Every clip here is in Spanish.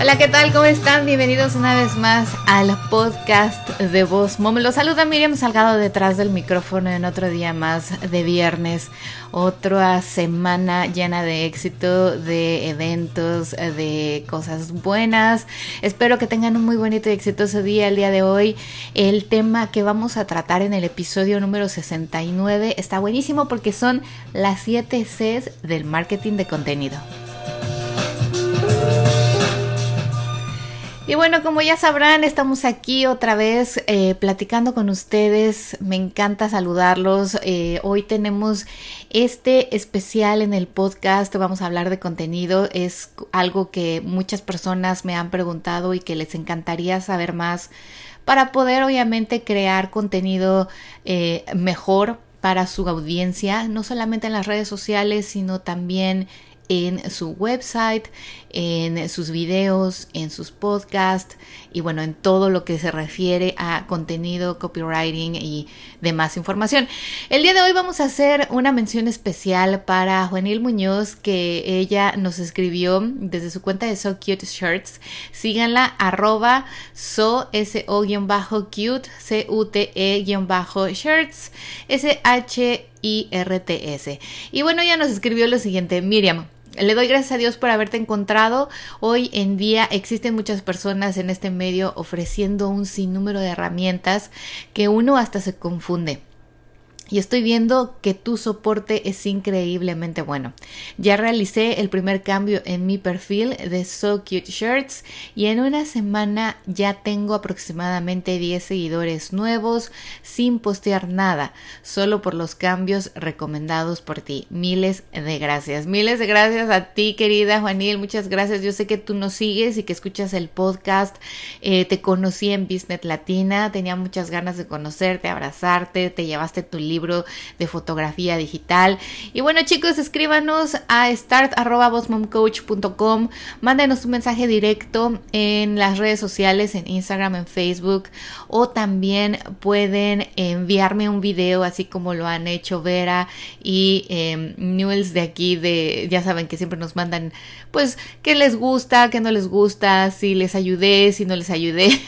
Hola, ¿qué tal? ¿Cómo están? Bienvenidos una vez más al podcast de Voz Mom. Los saluda Miriam Salgado detrás del micrófono en otro día más de viernes. Otra semana llena de éxito, de eventos, de cosas buenas. Espero que tengan un muy bonito y exitoso día el día de hoy. El tema que vamos a tratar en el episodio número 69 está buenísimo porque son las 7 Cs del marketing de contenido. Y bueno, como ya sabrán, estamos aquí otra vez eh, platicando con ustedes. Me encanta saludarlos. Eh, hoy tenemos este especial en el podcast. Vamos a hablar de contenido. Es algo que muchas personas me han preguntado y que les encantaría saber más para poder obviamente crear contenido eh, mejor para su audiencia, no solamente en las redes sociales, sino también en su website, en sus videos, en sus podcasts y bueno, en todo lo que se refiere a contenido, copywriting y demás información. El día de hoy vamos a hacer una mención especial para Juanil Muñoz que ella nos escribió desde su cuenta de So Cute Shirts. Síganla arroba so s o cute c u t e shirts s h i r t s. Y bueno, ella nos escribió lo siguiente, Miriam. Le doy gracias a Dios por haberte encontrado. Hoy en día existen muchas personas en este medio ofreciendo un sinnúmero de herramientas que uno hasta se confunde y estoy viendo que tu soporte es increíblemente bueno. Ya realicé el primer cambio en mi perfil de So Cute Shirts y en una semana ya tengo aproximadamente 10 seguidores nuevos sin postear nada, solo por los cambios recomendados por ti. Miles de gracias. Miles de gracias a ti, querida Juanil. Muchas gracias. Yo sé que tú nos sigues y que escuchas el podcast. Eh, te conocí en Business Latina. Tenía muchas ganas de conocerte, abrazarte. Te llevaste tu libro de fotografía digital. Y bueno chicos, escríbanos a start.bossmomcoach.com, mándenos un mensaje directo en las redes sociales, en Instagram, en Facebook, o también pueden enviarme un video, así como lo han hecho Vera y eh, Newells de aquí, de, ya saben que siempre nos mandan, pues, qué les gusta, qué no les gusta, si les ayudé, si no les ayudé.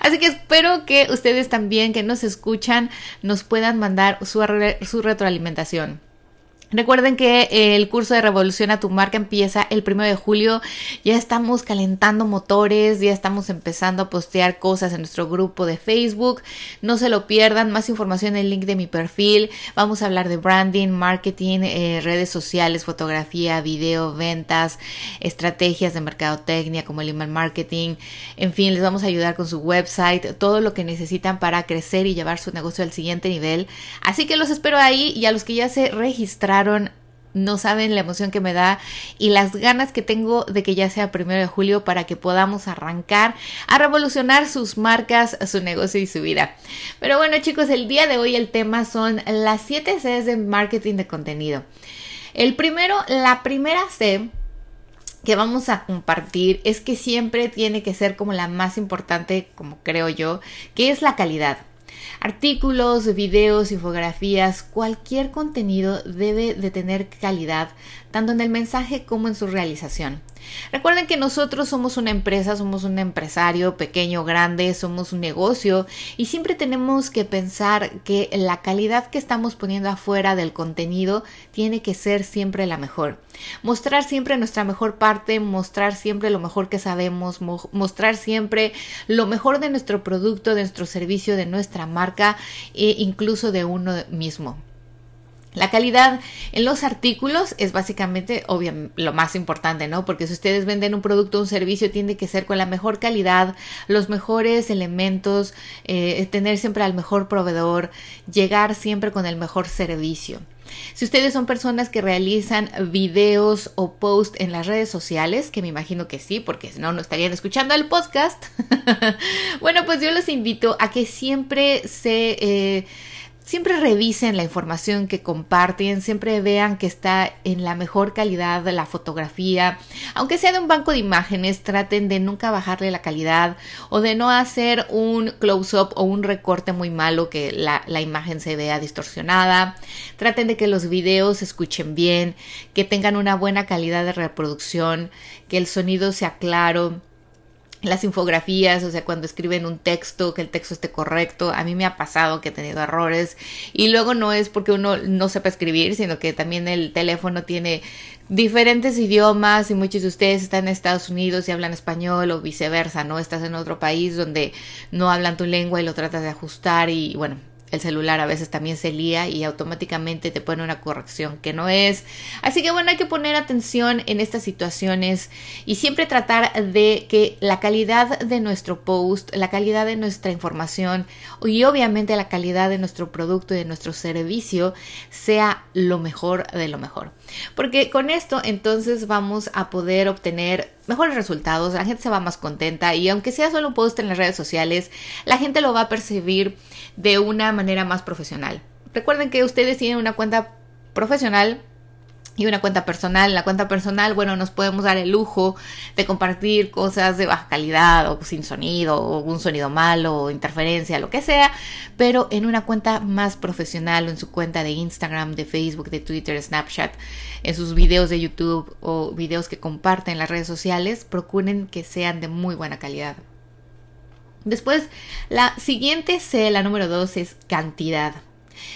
así que espero que ustedes también que nos escuchan nos puedan mandar su, su retroalimentación. Recuerden que el curso de Revolución a tu marca empieza el primero de julio. Ya estamos calentando motores, ya estamos empezando a postear cosas en nuestro grupo de Facebook. No se lo pierdan. Más información en el link de mi perfil. Vamos a hablar de branding, marketing, eh, redes sociales, fotografía, video, ventas, estrategias de mercadotecnia como el email marketing. En fin, les vamos a ayudar con su website, todo lo que necesitan para crecer y llevar su negocio al siguiente nivel. Así que los espero ahí y a los que ya se registraron no saben la emoción que me da y las ganas que tengo de que ya sea primero de julio para que podamos arrancar a revolucionar sus marcas, su negocio y su vida. Pero bueno chicos, el día de hoy el tema son las 7 Cs de marketing de contenido. El primero, la primera C que vamos a compartir es que siempre tiene que ser como la más importante, como creo yo, que es la calidad. Artículos, videos, infografías, cualquier contenido debe de tener calidad, tanto en el mensaje como en su realización. Recuerden que nosotros somos una empresa, somos un empresario pequeño, grande, somos un negocio y siempre tenemos que pensar que la calidad que estamos poniendo afuera del contenido tiene que ser siempre la mejor. Mostrar siempre nuestra mejor parte, mostrar siempre lo mejor que sabemos, mostrar siempre lo mejor de nuestro producto, de nuestro servicio, de nuestra marca e incluso de uno mismo. La calidad en los artículos es básicamente obviamente lo más importante, ¿no? Porque si ustedes venden un producto o un servicio, tiene que ser con la mejor calidad, los mejores elementos, eh, tener siempre al mejor proveedor, llegar siempre con el mejor servicio. Si ustedes son personas que realizan videos o posts en las redes sociales, que me imagino que sí, porque si no, no estarían escuchando el podcast, bueno, pues yo los invito a que siempre se... Eh, siempre revisen la información que comparten, siempre vean que está en la mejor calidad de la fotografía, aunque sea de un banco de imágenes, traten de nunca bajarle la calidad o de no hacer un close-up o un recorte muy malo que la, la imagen se vea distorsionada, traten de que los videos se escuchen bien, que tengan una buena calidad de reproducción, que el sonido sea claro, las infografías, o sea, cuando escriben un texto, que el texto esté correcto. A mí me ha pasado que he tenido errores y luego no es porque uno no sepa escribir, sino que también el teléfono tiene diferentes idiomas y muchos de ustedes están en Estados Unidos y hablan español o viceversa, ¿no? Estás en otro país donde no hablan tu lengua y lo tratas de ajustar y bueno, el celular a veces también se lía y automáticamente te pone una corrección que no es. Así que bueno, hay que poner atención en estas situaciones y siempre tratar de que la calidad de nuestro post, la calidad de nuestra información y obviamente la calidad de nuestro producto y de nuestro servicio sea lo mejor de lo mejor. Porque con esto entonces vamos a poder obtener mejores resultados, la gente se va más contenta y aunque sea solo un post en las redes sociales, la gente lo va a percibir de una manera más profesional. Recuerden que ustedes tienen una cuenta profesional y una cuenta personal. En la cuenta personal, bueno, nos podemos dar el lujo de compartir cosas de baja calidad o sin sonido o un sonido malo o interferencia, lo que sea, pero en una cuenta más profesional o en su cuenta de Instagram, de Facebook, de Twitter, Snapchat, en sus videos de YouTube o videos que comparten en las redes sociales, procuren que sean de muy buena calidad. Después, la siguiente C, la número dos, es cantidad.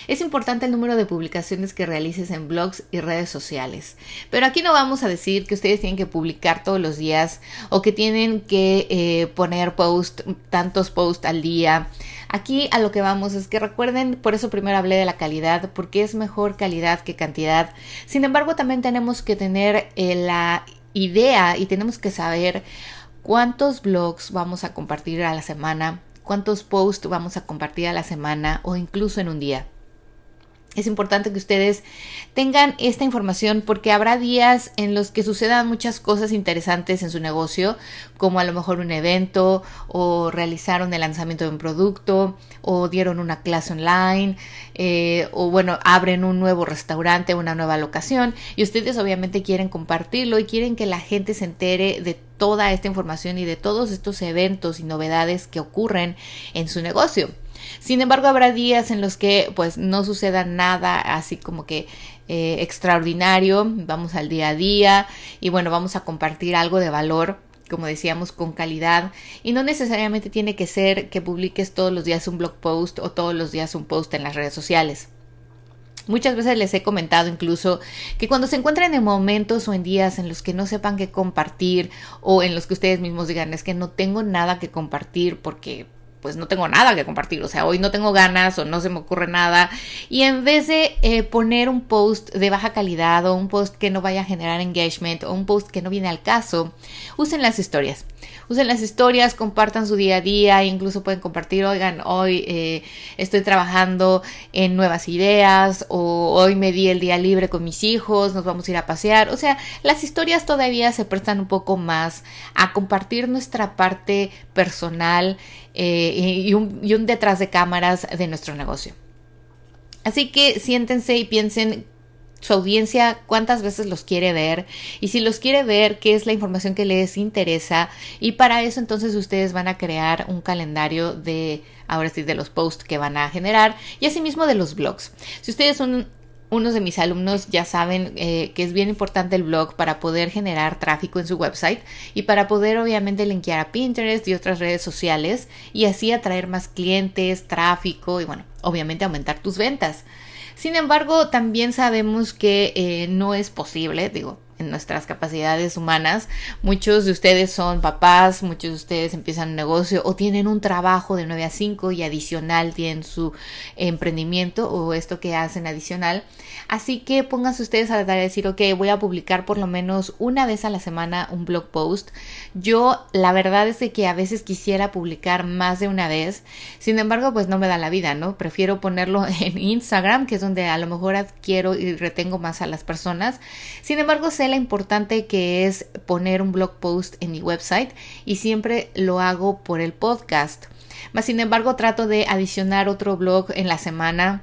Es importante el número de publicaciones que realices en blogs y redes sociales. Pero aquí no vamos a decir que ustedes tienen que publicar todos los días o que tienen que eh, poner post, tantos posts al día. Aquí a lo que vamos es que recuerden, por eso primero hablé de la calidad, porque es mejor calidad que cantidad. Sin embargo, también tenemos que tener eh, la idea y tenemos que saber cuántos blogs vamos a compartir a la semana, cuántos posts vamos a compartir a la semana o incluso en un día. Es importante que ustedes tengan esta información porque habrá días en los que sucedan muchas cosas interesantes en su negocio, como a lo mejor un evento o realizaron el lanzamiento de un producto o dieron una clase online eh, o bueno, abren un nuevo restaurante, una nueva locación y ustedes obviamente quieren compartirlo y quieren que la gente se entere de toda esta información y de todos estos eventos y novedades que ocurren en su negocio. Sin embargo, habrá días en los que pues no suceda nada así como que eh, extraordinario, vamos al día a día y bueno, vamos a compartir algo de valor como decíamos, con calidad y no necesariamente tiene que ser que publiques todos los días un blog post o todos los días un post en las redes sociales. Muchas veces les he comentado incluso que cuando se encuentren en momentos o en días en los que no sepan qué compartir o en los que ustedes mismos digan es que no tengo nada que compartir porque pues no tengo nada que compartir, o sea, hoy no tengo ganas o no se me ocurre nada. Y en vez de eh, poner un post de baja calidad o un post que no vaya a generar engagement o un post que no viene al caso, usen las historias usen las historias, compartan su día a día, incluso pueden compartir, oigan, hoy eh, estoy trabajando en nuevas ideas o hoy me di el día libre con mis hijos, nos vamos a ir a pasear. O sea, las historias todavía se prestan un poco más a compartir nuestra parte personal eh, y, un, y un detrás de cámaras de nuestro negocio. Así que siéntense y piensen su audiencia cuántas veces los quiere ver y si los quiere ver, qué es la información que les interesa y para eso entonces ustedes van a crear un calendario de, ahora sí, de los posts que van a generar y asimismo de los blogs. Si ustedes son unos de mis alumnos ya saben eh, que es bien importante el blog para poder generar tráfico en su website y para poder obviamente linkear a Pinterest y otras redes sociales y así atraer más clientes, tráfico y bueno, obviamente aumentar tus ventas. Sin embargo, también sabemos que eh, no es posible, digo, en nuestras capacidades humanas. Muchos de ustedes son papás, muchos de ustedes empiezan un negocio o tienen un trabajo de 9 a 5 y adicional tienen su emprendimiento o esto que hacen adicional. Así que pónganse ustedes a la tarea de decir, ok, voy a publicar por lo menos una vez a la semana un blog post. Yo la verdad es que a veces quisiera publicar más de una vez, sin embargo pues no me da la vida, ¿no? Prefiero ponerlo en Instagram, que es donde a lo mejor adquiero y retengo más a las personas. Sin embargo sé la importante que es poner un blog post en mi website y siempre lo hago por el podcast. Más sin embargo trato de adicionar otro blog en la semana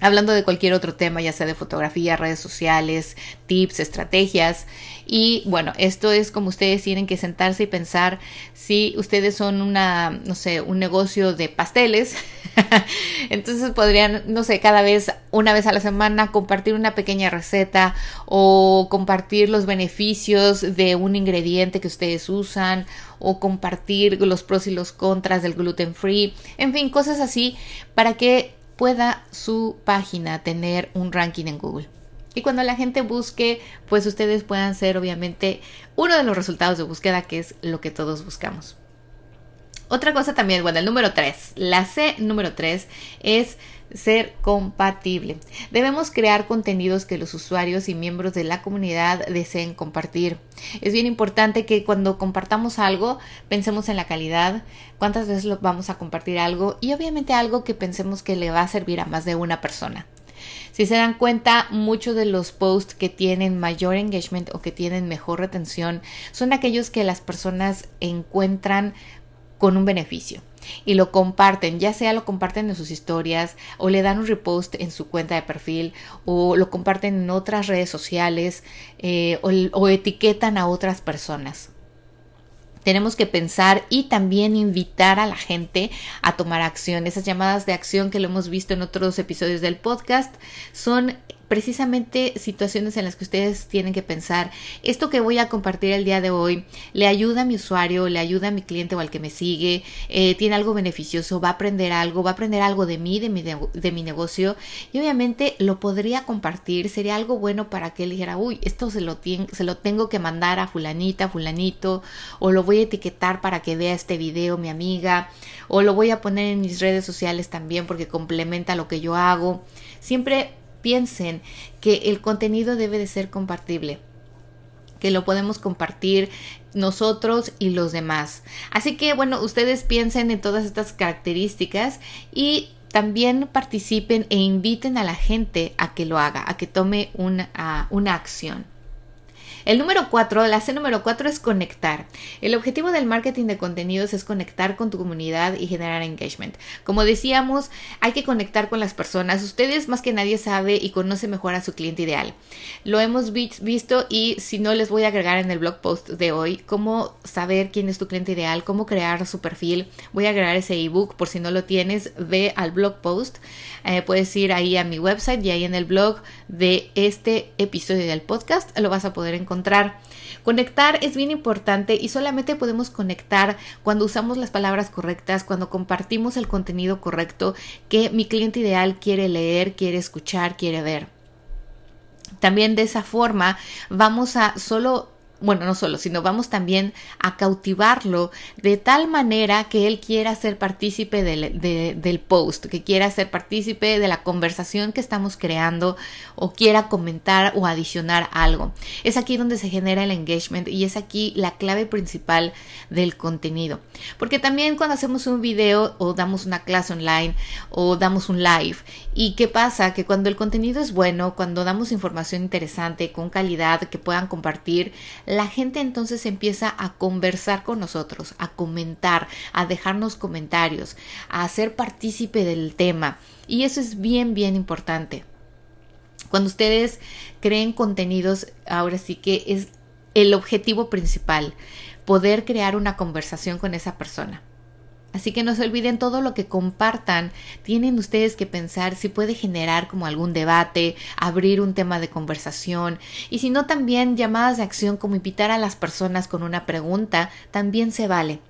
hablando de cualquier otro tema, ya sea de fotografía, redes sociales, tips, estrategias. Y bueno, esto es como ustedes tienen que sentarse y pensar si ustedes son una, no sé, un negocio de pasteles. Entonces podrían, no sé, cada vez, una vez a la semana, compartir una pequeña receta o compartir los beneficios de un ingrediente que ustedes usan o compartir los pros y los contras del gluten free. En fin, cosas así para que pueda su página tener un ranking en Google. Y cuando la gente busque, pues ustedes puedan ser obviamente uno de los resultados de búsqueda, que es lo que todos buscamos. Otra cosa también, bueno, el número 3, la C número 3 es ser compatible. Debemos crear contenidos que los usuarios y miembros de la comunidad deseen compartir. Es bien importante que cuando compartamos algo pensemos en la calidad, cuántas veces vamos a compartir algo y obviamente algo que pensemos que le va a servir a más de una persona. Si se dan cuenta, muchos de los posts que tienen mayor engagement o que tienen mejor retención son aquellos que las personas encuentran con un beneficio y lo comparten, ya sea lo comparten en sus historias o le dan un repost en su cuenta de perfil o lo comparten en otras redes sociales eh, o etiquetan a otras personas tenemos que pensar y también invitar a la gente a tomar acción. Esas llamadas de acción que lo hemos visto en otros episodios del podcast son precisamente situaciones en las que ustedes tienen que pensar, esto que voy a compartir el día de hoy le ayuda a mi usuario, le ayuda a mi cliente o al que me sigue, eh, tiene algo beneficioso, va a aprender algo, va a aprender algo de mí, de mi, de, mi negocio y obviamente lo podría compartir, sería algo bueno para que él dijera, uy, esto se lo, se lo tengo que mandar a fulanita, fulanito, o lo voy a etiquetar para que vea este video mi amiga, o lo voy a poner en mis redes sociales también porque complementa lo que yo hago. Siempre piensen que el contenido debe de ser compartible que lo podemos compartir nosotros y los demás. Así que bueno, ustedes piensen en todas estas características y también participen e inviten a la gente a que lo haga, a que tome una, una acción. El número 4, la C número 4 es conectar. El objetivo del marketing de contenidos es conectar con tu comunidad y generar engagement. Como decíamos, hay que conectar con las personas. Ustedes más que nadie sabe y conoce mejor a su cliente ideal. Lo hemos visto y si no les voy a agregar en el blog post de hoy cómo saber quién es tu cliente ideal, cómo crear su perfil. Voy a agregar ese ebook por si no lo tienes, ve al blog post. Eh, puedes ir ahí a mi website y ahí en el blog de este episodio del podcast lo vas a poder encontrar Conectar es bien importante y solamente podemos conectar cuando usamos las palabras correctas, cuando compartimos el contenido correcto que mi cliente ideal quiere leer, quiere escuchar, quiere ver. También de esa forma vamos a solo bueno, no solo, sino vamos también a cautivarlo de tal manera que él quiera ser partícipe del, del, post, que quiera ser partícipe de la conversación que estamos creando o quiera comentar o adicionar algo. Es aquí donde se genera el engagement y es aquí la clave principal del contenido. Porque también cuando hacemos un video o damos una clase online o damos un live, ¿y qué pasa? Que cuando el contenido es bueno, cuando damos información interesante, con calidad, que puedan compartir, la gente entonces empieza a conversar con nosotros, a comentar, a dejarnos comentarios, a ser partícipe del tema. Y eso es bien, bien importante. Cuando ustedes creen contenidos, ahora sí que es el objetivo principal, poder crear una conversación con esa persona. Así que no se olviden todo lo que compartan. Tienen ustedes que pensar si puede generar como algún debate, abrir un tema de conversación y si no también llamadas de acción como invitar a las personas con una pregunta, también se vale.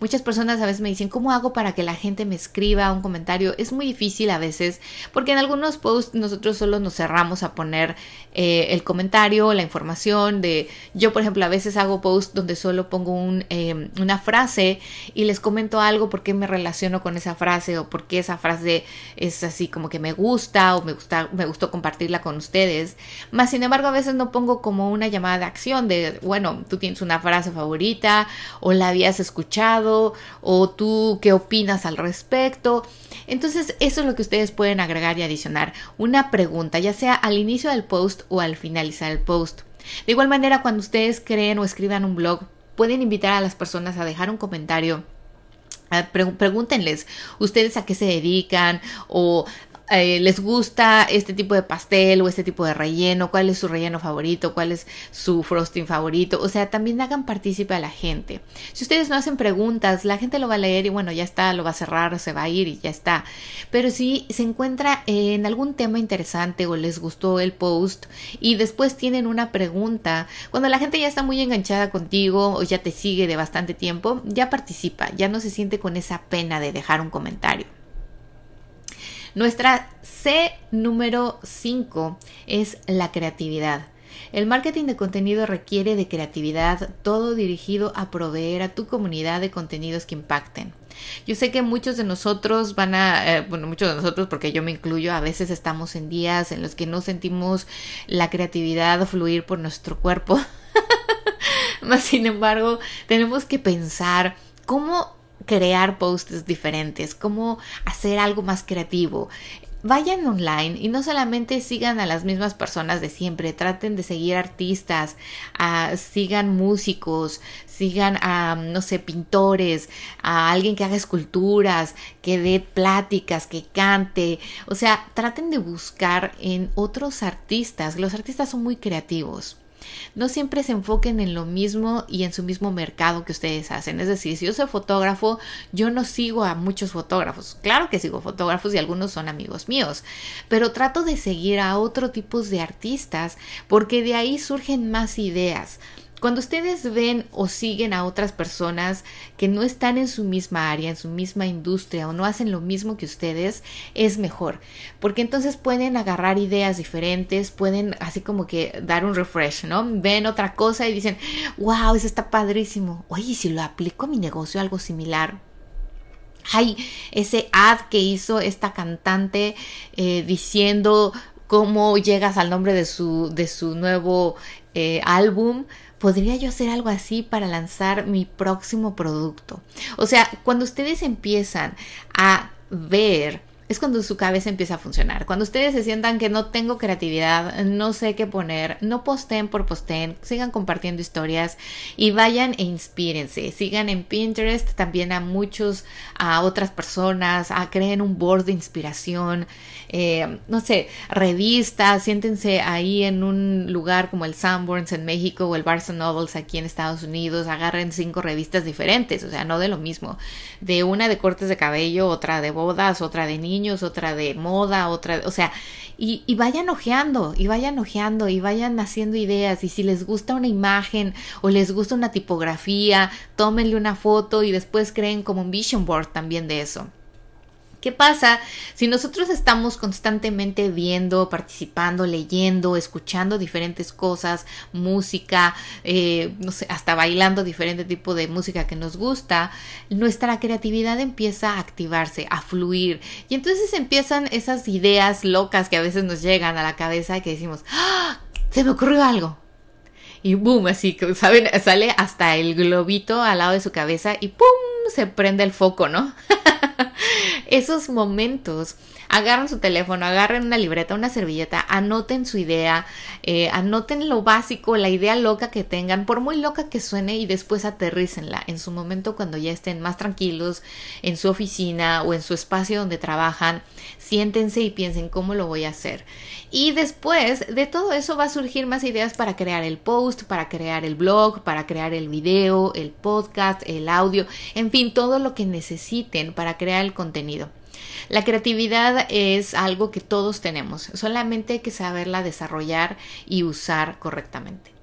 Muchas personas a veces me dicen, ¿cómo hago para que la gente me escriba un comentario? Es muy difícil a veces porque en algunos posts nosotros solo nos cerramos a poner eh, el comentario, la información de, yo por ejemplo a veces hago posts donde solo pongo un, em, una frase y les comento algo porque me relaciono con esa frase o porque esa frase es así como que me gusta o me, gusta, me gustó compartirla con ustedes. Más sin embargo a veces no pongo como una llamada de acción de, bueno, tú tienes una frase favorita o la habías escuchado o tú qué opinas al respecto. Entonces eso es lo que ustedes pueden agregar y adicionar. Una pregunta, ya sea al inicio del post o al finalizar el post. De igual manera, cuando ustedes creen o escriban un blog, pueden invitar a las personas a dejar un comentario pregúntenles ustedes a qué se dedican o eh, les gusta este tipo de pastel o este tipo de relleno, cuál es su relleno favorito, cuál es su frosting favorito, o sea, también hagan partícipe a la gente. Si ustedes no hacen preguntas, la gente lo va a leer y bueno, ya está, lo va a cerrar, se va a ir y ya está. Pero si se encuentra en algún tema interesante o les gustó el post y después tienen una pregunta, cuando la gente ya está muy enganchada contigo o ya te sigue de bastante tiempo, ya participa, ya no se siente con esa pena de dejar un comentario. Nuestra C número 5 es la creatividad. El marketing de contenido requiere de creatividad, todo dirigido a proveer a tu comunidad de contenidos que impacten. Yo sé que muchos de nosotros van a, eh, bueno, muchos de nosotros, porque yo me incluyo, a veces estamos en días en los que no sentimos la creatividad fluir por nuestro cuerpo. Más sin embargo, tenemos que pensar cómo crear posts diferentes, cómo hacer algo más creativo. Vayan online y no solamente sigan a las mismas personas de siempre, traten de seguir artistas, uh, sigan músicos, sigan a, no sé, pintores, a alguien que haga esculturas, que dé pláticas, que cante. O sea, traten de buscar en otros artistas. Los artistas son muy creativos no siempre se enfoquen en lo mismo y en su mismo mercado que ustedes hacen. Es decir, si yo soy fotógrafo, yo no sigo a muchos fotógrafos. Claro que sigo fotógrafos y algunos son amigos míos, pero trato de seguir a otro tipo de artistas porque de ahí surgen más ideas. Cuando ustedes ven o siguen a otras personas que no están en su misma área, en su misma industria o no hacen lo mismo que ustedes, es mejor, porque entonces pueden agarrar ideas diferentes, pueden así como que dar un refresh, ¿no? Ven otra cosa y dicen, wow, eso está padrísimo. Oye, si lo aplico a mi negocio, algo similar, Ay, ese ad que hizo esta cantante eh, diciendo cómo llegas al nombre de su, de su nuevo eh, álbum podría yo hacer algo así para lanzar mi próximo producto. O sea, cuando ustedes empiezan a ver es cuando su cabeza empieza a funcionar. Cuando ustedes se sientan que no tengo creatividad, no sé qué poner, no posteen por posteen, sigan compartiendo historias y vayan e inspírense. Sigan en Pinterest también a muchos, a otras personas, a creen un board de inspiración, eh, no sé, revistas, siéntense ahí en un lugar como el Sanborns en México o el Barnes Nobles aquí en Estados Unidos, agarren cinco revistas diferentes, o sea, no de lo mismo, de una de cortes de cabello, otra de bodas, otra de niños otra de moda, otra, o sea, y, y, vayan ojeando, y vayan ojeando, y vayan haciendo ideas, y si les gusta una imagen o les gusta una tipografía, tómenle una foto y después creen como un vision board también de eso. ¿Qué pasa si nosotros estamos constantemente viendo, participando, leyendo, escuchando diferentes cosas, música, eh, no sé, hasta bailando diferente tipo de música que nos gusta? Nuestra creatividad empieza a activarse, a fluir. Y entonces empiezan esas ideas locas que a veces nos llegan a la cabeza que decimos, ¡Ah! se me ocurrió algo y boom, así ¿saben? Sale hasta el globito al lado de su cabeza y ¡pum! se prende el foco, ¿no? Esos momentos agarren su teléfono, agarren una libreta, una servilleta, anoten su idea, eh, anoten lo básico, la idea loca que tengan, por muy loca que suene, y después aterrícenla en su momento cuando ya estén más tranquilos en su oficina o en su espacio donde trabajan. Siéntense y piensen cómo lo voy a hacer. Y después de todo eso va a surgir más ideas para crear el post, para crear el blog, para crear el video, el podcast, el audio, en fin, todo lo que necesiten para crear el contenido. La creatividad es algo que todos tenemos, solamente hay que saberla desarrollar y usar correctamente.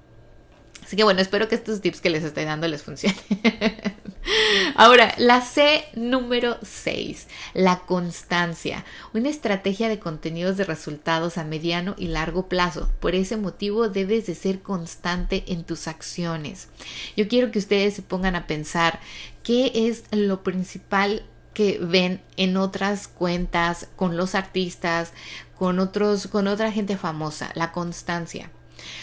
Así que bueno, espero que estos tips que les estoy dando les funcionen. Ahora, la C número 6, la constancia, una estrategia de contenidos de resultados a mediano y largo plazo. Por ese motivo debes de ser constante en tus acciones. Yo quiero que ustedes se pongan a pensar qué es lo principal que ven en otras cuentas con los artistas, con otros, con otra gente famosa, la constancia.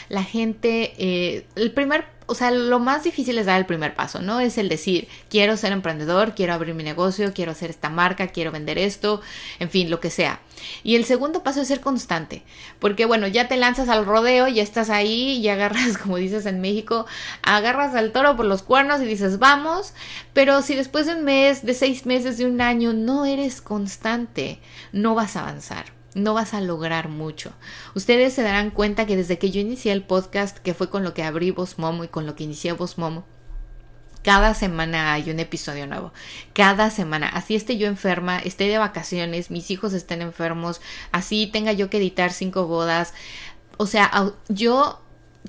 La gente, eh, el primer o sea, lo más difícil es dar el primer paso, ¿no? Es el decir, quiero ser emprendedor, quiero abrir mi negocio, quiero hacer esta marca, quiero vender esto, en fin, lo que sea. Y el segundo paso es ser constante, porque bueno, ya te lanzas al rodeo, ya estás ahí y agarras, como dices en México, agarras al toro por los cuernos y dices, vamos, pero si después de un mes, de seis meses, de un año, no eres constante, no vas a avanzar no vas a lograr mucho. Ustedes se darán cuenta que desde que yo inicié el podcast, que fue con lo que abrí Voz Momo y con lo que inicié Voz Momo, cada semana hay un episodio nuevo. Cada semana. Así esté yo enferma, esté de vacaciones, mis hijos estén enfermos, así tenga yo que editar cinco bodas. O sea, yo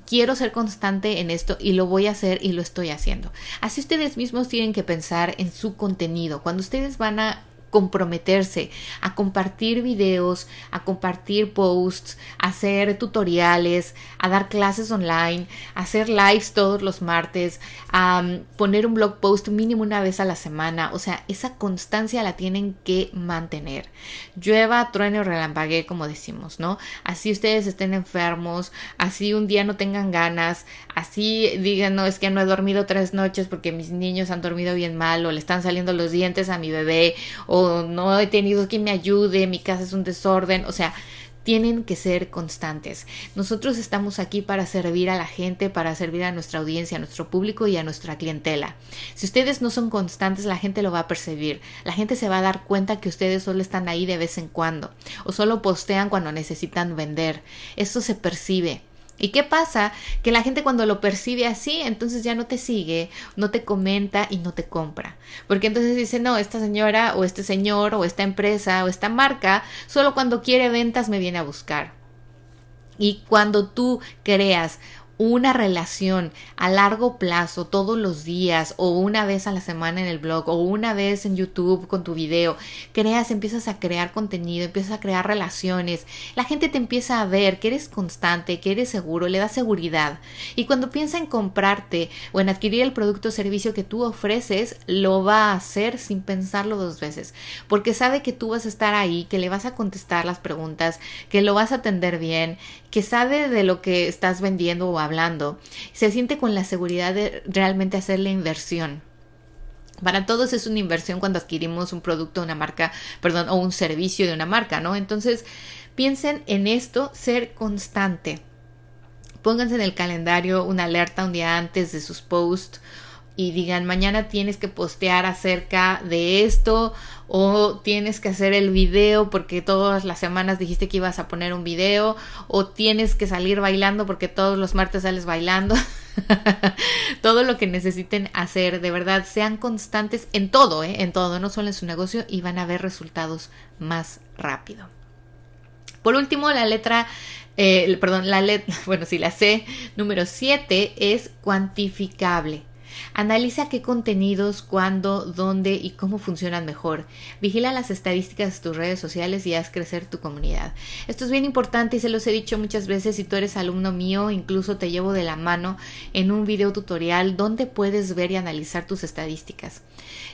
quiero ser constante en esto y lo voy a hacer y lo estoy haciendo. Así ustedes mismos tienen que pensar en su contenido. Cuando ustedes van a comprometerse a compartir videos, a compartir posts, a hacer tutoriales, a dar clases online, a hacer lives todos los martes, a um, poner un blog post mínimo una vez a la semana. O sea, esa constancia la tienen que mantener. Llueva, truene o relampaguee, como decimos, ¿no? Así ustedes estén enfermos, así un día no tengan ganas, así digan, no, es que no he dormido tres noches porque mis niños han dormido bien mal o le están saliendo los dientes a mi bebé o no he tenido quien me ayude, mi casa es un desorden, o sea, tienen que ser constantes. Nosotros estamos aquí para servir a la gente, para servir a nuestra audiencia, a nuestro público y a nuestra clientela. Si ustedes no son constantes, la gente lo va a percibir. La gente se va a dar cuenta que ustedes solo están ahí de vez en cuando o solo postean cuando necesitan vender. Eso se percibe. ¿Y qué pasa? Que la gente cuando lo percibe así, entonces ya no te sigue, no te comenta y no te compra. Porque entonces dice, no, esta señora o este señor o esta empresa o esta marca, solo cuando quiere ventas me viene a buscar. Y cuando tú creas una relación a largo plazo todos los días o una vez a la semana en el blog o una vez en YouTube con tu video, creas, empiezas a crear contenido, empiezas a crear relaciones, la gente te empieza a ver que eres constante, que eres seguro, le da seguridad. Y cuando piensa en comprarte o en adquirir el producto o servicio que tú ofreces, lo va a hacer sin pensarlo dos veces, porque sabe que tú vas a estar ahí, que le vas a contestar las preguntas, que lo vas a atender bien, que sabe de lo que estás vendiendo o hablando, se siente con la seguridad de realmente hacer la inversión. Para todos es una inversión cuando adquirimos un producto, una marca, perdón, o un servicio de una marca, ¿no? Entonces, piensen en esto, ser constante. Pónganse en el calendario una alerta un día antes de sus posts y digan mañana tienes que postear acerca de esto o tienes que hacer el video porque todas las semanas dijiste que ibas a poner un video o tienes que salir bailando porque todos los martes sales bailando. todo lo que necesiten hacer, de verdad, sean constantes en todo, ¿eh? en todo, no solo en su negocio y van a ver resultados más rápido. Por último, la letra, eh, perdón, la letra, bueno, sí, la C número 7 es cuantificable. Analiza qué contenidos, cuándo, dónde y cómo funcionan mejor. Vigila las estadísticas de tus redes sociales y haz crecer tu comunidad. Esto es bien importante y se los he dicho muchas veces si tú eres alumno mío, incluso te llevo de la mano en un video tutorial donde puedes ver y analizar tus estadísticas.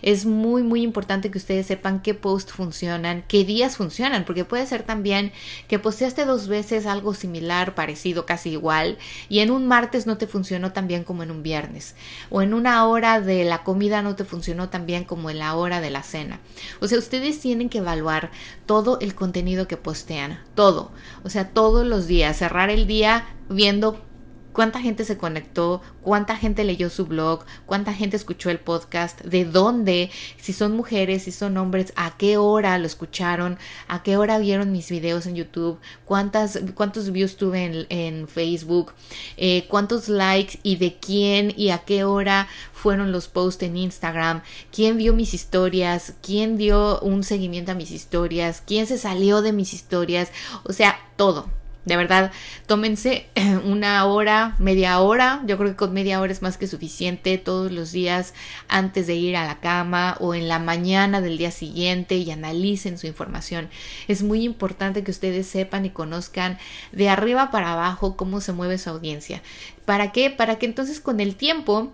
Es muy muy importante que ustedes sepan qué posts funcionan, qué días funcionan, porque puede ser también que posteaste dos veces algo similar, parecido, casi igual, y en un martes no te funcionó tan bien como en un viernes, o en una hora de la comida no te funcionó tan bien como en la hora de la cena. O sea, ustedes tienen que evaluar todo el contenido que postean, todo, o sea, todos los días, cerrar el día viendo cuánta gente se conectó, cuánta gente leyó su blog, cuánta gente escuchó el podcast, de dónde, si son mujeres, si son hombres, a qué hora lo escucharon, a qué hora vieron mis videos en YouTube, cuántas, cuántos views tuve en, Facebook, eh, cuántos likes y de quién y a qué hora fueron los posts en Instagram, quién vio mis historias, quién dio un seguimiento a mis historias, quién se salió de mis historias, o sea, todo De verdad, tómense una hora, media hora. Yo creo que con media hora es más que suficiente todos los días antes de ir a la cama o en la mañana del día siguiente y analicen su información. Es muy importante que ustedes sepan y conozcan de arriba para abajo cómo se mueve su audiencia. ¿Para qué? Para que entonces con el tiempo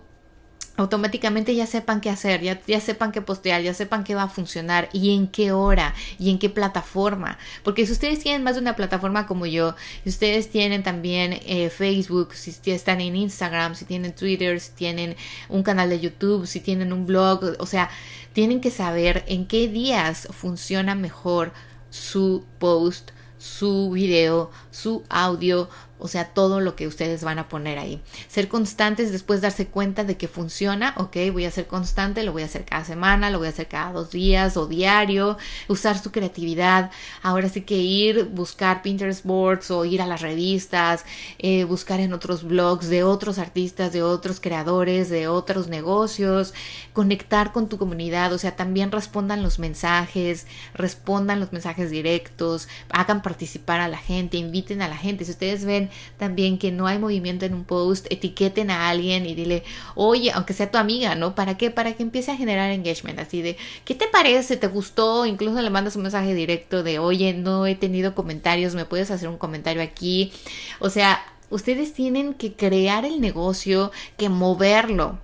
automáticamente ya sepan qué hacer, ya, ya, sepan qué postear, ya sepan qué va a funcionar y en qué hora y en qué plataforma. Porque si ustedes tienen más de una plataforma como yo, si ustedes tienen también eh, Facebook, si están en Instagram, si tienen Twitter, si tienen un canal de YouTube, si tienen un blog, o sea, tienen que saber en qué días funciona mejor su post, su video, su audio, o sea, todo lo que ustedes van a poner ahí. Ser constantes, después darse cuenta de que funciona, ok, voy a ser constante, lo voy a hacer cada semana, lo voy a hacer cada dos días o diario, usar su creatividad, ahora sí que ir, buscar Pinterest boards o ir a las revistas, eh, buscar en otros blogs de otros artistas, de otros creadores, de otros negocios, conectar con tu comunidad, o sea, también respondan los mensajes, respondan los mensajes directos, hagan participar a la gente, inviten a la gente, si ustedes ven también que no hay movimiento en un post, etiqueten a alguien y dile, oye, aunque sea tu amiga, ¿no? ¿Para qué? Para que empiece a generar engagement, así de, ¿qué te parece? ¿Te gustó? Incluso le mandas un mensaje directo de, oye, no he tenido comentarios, ¿me puedes hacer un comentario aquí? O sea, ustedes tienen que crear el negocio, que moverlo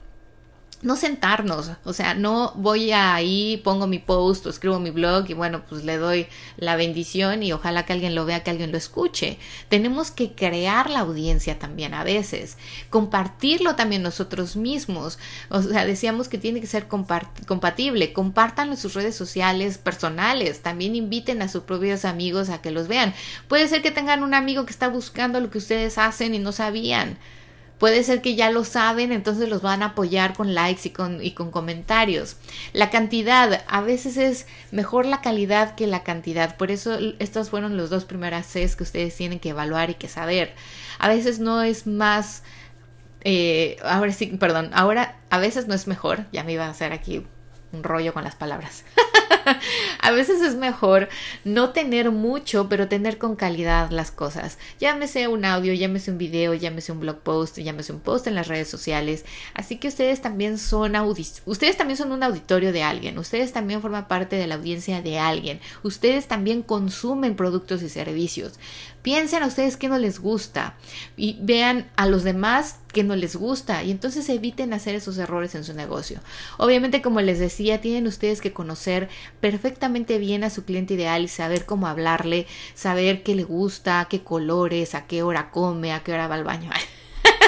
no sentarnos, o sea, no voy ahí, pongo mi post o escribo mi blog y bueno, pues le doy la bendición y ojalá que alguien lo vea, que alguien lo escuche. Tenemos que crear la audiencia también a veces, compartirlo también nosotros mismos. O sea, decíamos que tiene que ser compatible, compártanlo en sus redes sociales personales, también inviten a sus propios amigos a que los vean. Puede ser que tengan un amigo que está buscando lo que ustedes hacen y no sabían. Puede ser que ya lo saben, entonces los van a apoyar con likes y con, y con comentarios. La cantidad, a veces es mejor la calidad que la cantidad. Por eso estos fueron los dos primeras Cs que ustedes tienen que evaluar y que saber. A veces no es más... Eh, ahora sí, perdón, ahora a veces no es mejor, ya me iba a hacer aquí un rollo con las palabras. a veces es mejor no tener mucho, pero tener con calidad las cosas. Llámese un audio, llámese un video, llámese un blog post, llámese un post en las redes sociales. Así que ustedes también son ustedes también son un auditorio de alguien, ustedes también forman parte de la audiencia de alguien, ustedes también consumen productos y servicios. Piensen a ustedes qué no les gusta y vean a los demás que no les gusta y entonces eviten hacer esos errores en su negocio. Obviamente, como les decía, tienen ustedes que conocer perfectamente bien a su cliente ideal y saber cómo hablarle, saber qué le gusta, qué colores, a qué hora come, a qué hora va al baño.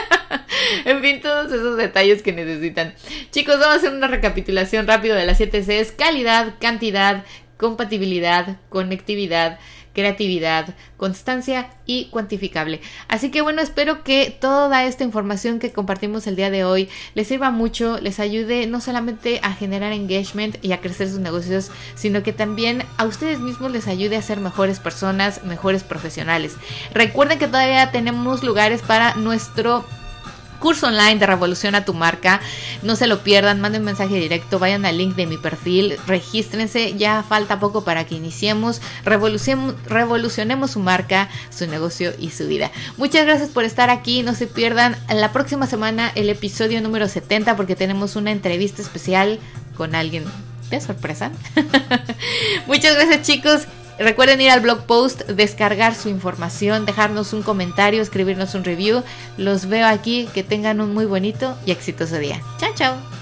en fin, todos esos detalles que necesitan. Chicos, vamos a hacer una recapitulación rápido de las 7 Cs. Calidad, cantidad, compatibilidad, conectividad creatividad, constancia y cuantificable. Así que bueno, espero que toda esta información que compartimos el día de hoy les sirva mucho, les ayude no solamente a generar engagement y a crecer sus negocios, sino que también a ustedes mismos les ayude a ser mejores personas, mejores profesionales. Recuerden que todavía tenemos lugares para nuestro curso online de Revolución a tu marca. No se lo pierdan, manden un mensaje directo, vayan al link de mi perfil, regístrense, ya falta poco para que iniciemos, revolucionemos su marca, su negocio y su vida. Muchas gracias por estar aquí, no se pierdan la próxima semana el episodio número 70 porque tenemos una entrevista especial con alguien de sorpresa. Muchas gracias chicos Recuerden ir al blog post, descargar su información, dejarnos un comentario, escribirnos un review. Los veo aquí, que tengan un muy bonito y exitoso día. Chao, chao.